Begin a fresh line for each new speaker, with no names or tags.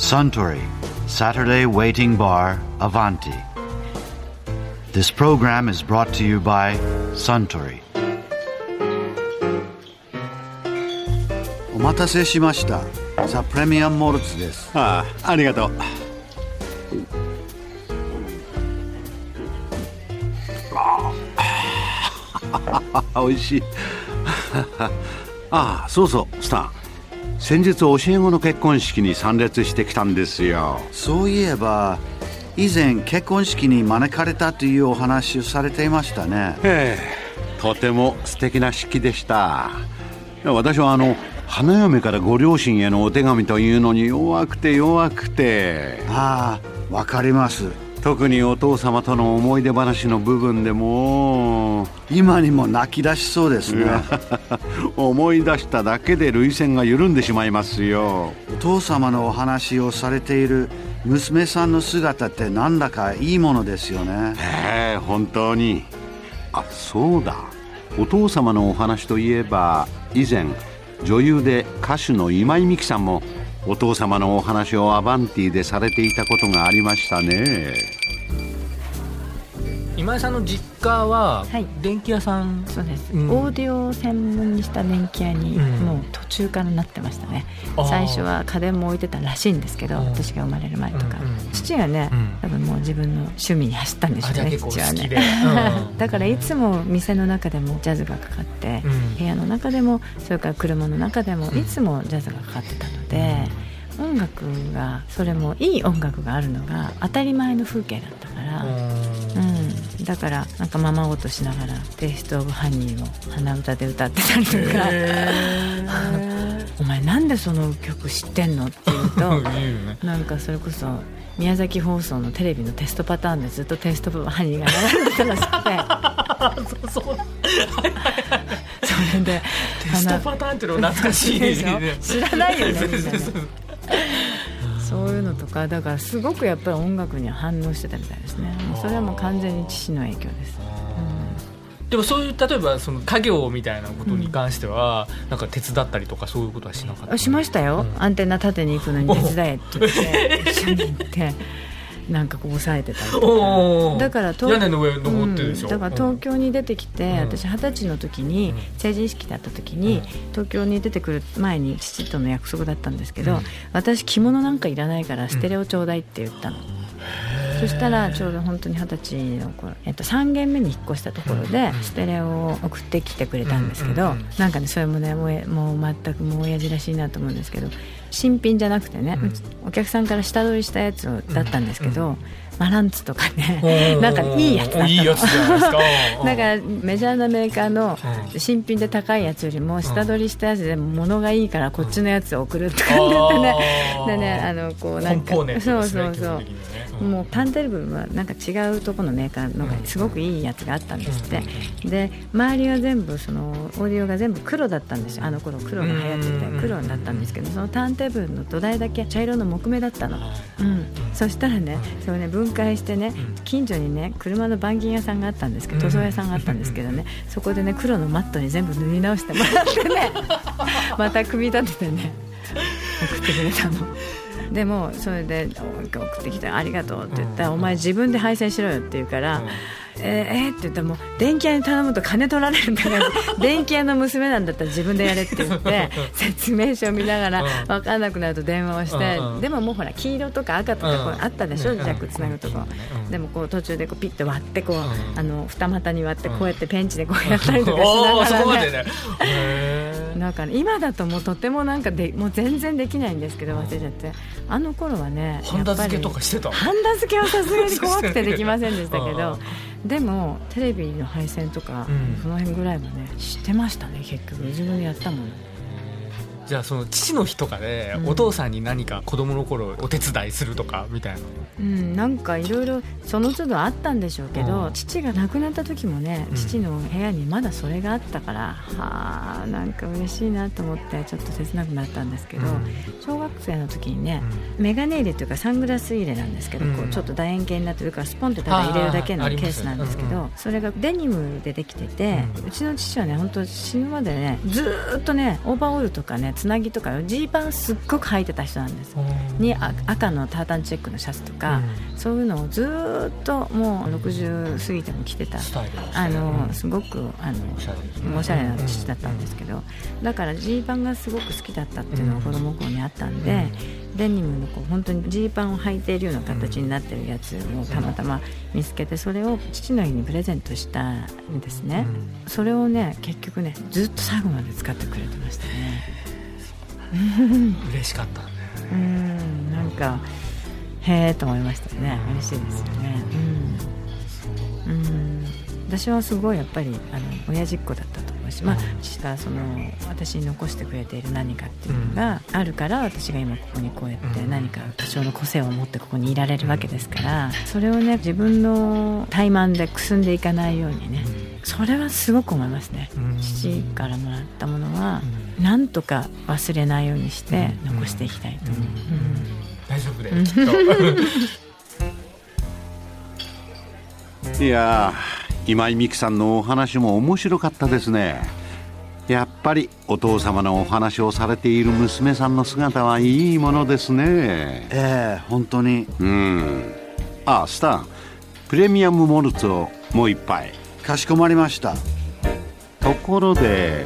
Suntory Saturday Waiting Bar Avanti. This program is brought to you by Suntory.
お待たせしましたザ・プレミアム・モルツです
ああありがとうあ美味しいああそうそうスタン 先日教え子の結婚式に参列してきたんですよ。
そういえば以前結婚式に招かれたというお話をされていましたね。
ええ。とても素敵な式でした。私はあの花嫁からご両親へのお手紙というのに弱くて弱くて。
ああわかります
特にお父様との思い出話の部分でも
今にも泣き出しそうですね。
思い出しただけで涙腺が緩んでしまいますよ。
お父様のお話をされている娘さんの姿ってなんだかいいものですよね。
ええ本当に。あそうだ。お父様のお話といえば以前女優で歌手の今井美樹さんもお父様のお話をアバンティでされていたことがありましたね。
今井さんの実家は
はい。
電気屋さん、
そうです、
うん。
オーディオを専門にした電気屋に
うん。
もう途中からなってましたね、
あー。
最初は家電も置いてたらしいんですけど
うん。
私が生まれる前とか、
うんうん
父がね、
うん。
多分もう自分の趣味に走ったんでしょうね父はね だからいつも店の中でもジャズがかかって、
うん。
部屋の中でもそれから車の中でも
うん。
いつもジャズがかかってたので、音楽がそれもいい音楽があるのが当たり前の風景だったから、うん、だからなんかままごとしながら「テイスト・オブ・ハニー」を鼻歌で歌ってたりとか「お前なんでその曲知ってんの?」って言うと
ね。
なんかそれこそ宮崎放送のテレビのテストパターンでずっとテイスト・オブ・ハニーが流れてたらしくて。
そうそう
それで
テストパターンっていうの懐かしい
でしょ知らないよねみんな かだからすごくやっぱり音楽には反応してたみたいですね。それはもう完全に父の影響です、
でもそういう例えばその家業みたいなことに関しては、なんか手伝ったりとかそういうことはしなかった？
あしましたよ、
うん。
アンテナ立てに行くのに手伝えって言って。一緒に行ってなんかこう押さえてたりだから東
屋根の上登ってるでしょ、
うんだから東京に出てきて、
うん。
私二十歳の時に、
うん。
成人式だった時に、
うん。
東京に出てくる前に父との約束だったんですけど、
うん。
私着物なんかいらないからステレオちょうだいって言ったの、そしたらちょうど本当に二十歳の頃、えっと、3軒目に引っ越したところで
うん。
ステレオを送ってきてくれたんですけど、なんかねそれもねもうえもう全くもう親父らしいなと思うんですけど新品じゃなくてね、
うん。
お客さんから下取りしたやつをだったんですけど、
うん。
マランツとか
お
ね
ー
なんかいいやつだったの。
いいやつじゃ ないですか
だからメジャーなメーカーの
うん。
新品で高いやつよりも下取りしたやつで物がいいからこっちのやつを送るって感じだってね。でねあのこうなんか
コンポーネント
そうそうそうもうターンテーブルはなんか違うところのメーカーのがすごくいいやつがあったんですって。で周りは全部そのオーディオが全部黒だったんですよ。あの頃黒が流行って
うん
て黒だったんですけどそのターンテーブルの土台だけ茶色の木目だったの、うん、そしたらねそれね分解してね近所にね車の板金屋さんがあったんですけど塗装屋さんがあったんですけどねそこでね黒のマットに全部塗り直してもらってね また組み立ててね送ってくれたの。でもそれで送ってきてありがとうって言ったら、お前自分で配線しろよって言うから、
うん
えーえーって言ったらもう電気屋に頼むと金取られるから 電気屋の娘なんだったら自分でやれって言って 説明書を見ながら
うん。
分かんなくなると電話をして、でももうほら黄色とか赤とかこう
うん。
あったでしょ、
うん。
ジャックつなぐとこ、
うん。
でもこう途中でこうピッと割ってこう、
ん。
あの二股に割ってこうやってペンチでこうやったりとかしながらね。なんかね今だともうとてもなんかでもう全然できないんですけど忘れちゃって。あの頃はね
ハンダ付けとかしてた
ハンダ付けはさすがに怖くてできませんでしたけ
うん。
どでもテレビの配線とか、
うん。
その辺ぐらいはね知ってましたね結局。自分でやったもん
じゃあその父の日とかで
うん。
お父さんに何か子供の頃お手伝いするとかみたいな。
うん、なんかいろいろその都度あったんでしょうけど、
うん。
父が亡くなった時もね、
うん。
父の部屋にまだそれがあったからはあなんか嬉しいなと思ってちょっと切なくなったんですけど、
うん。
小学生の時にね、メガネ入れというかサングラス入れなんですけど、
うん。
こうちょっと楕円形になってるからスポンってただ入れるだけのケースなんですけど、それがデニムでできてて、
う
うちの父はね本当死ぬまでねずーっとねオーバーオールとかねつなぎとかジーパンすっごく履いてた人なんです。に赤のタータンチェックのシャツとか、うん、そういうのをずっともう60過ぎても着てた。あのすごくあのおしゃれな父だったんですけどだからジーパンがすごく好きだったっていうのが子供頃にあったんで。デニムのこう本当にジーパンを履いているような形になってるやつをたまたま見つけてそれを父の日にプレゼントしたんですね、それをね結局ねずっと最後まで使ってくれてましたね
嬉しかったね。
うんなんかへえと思いましたね。嬉しいですよね。うん、うん、私はすごいやっぱりあの親父っ子だったと思うし、まあ、父がその私に残してくれている何かっていうのがあるから、私が今ここにこうやって何か多少の個性を持ってここにいられるわけですからそれをね自分の怠慢でくすんでいかないようにねそれはすごく思いますね。父からもらったものはなんとか忘れないようにして残していきたいと思う、
大丈夫で
いや今井美樹さんのお話も面白かったですね。やっぱりお父様のお話をされている娘さんの姿はいいものですね。
ええ本当に。
うん。あスタンプレミアムモルツをもう一杯。
かしこまりました。
ところで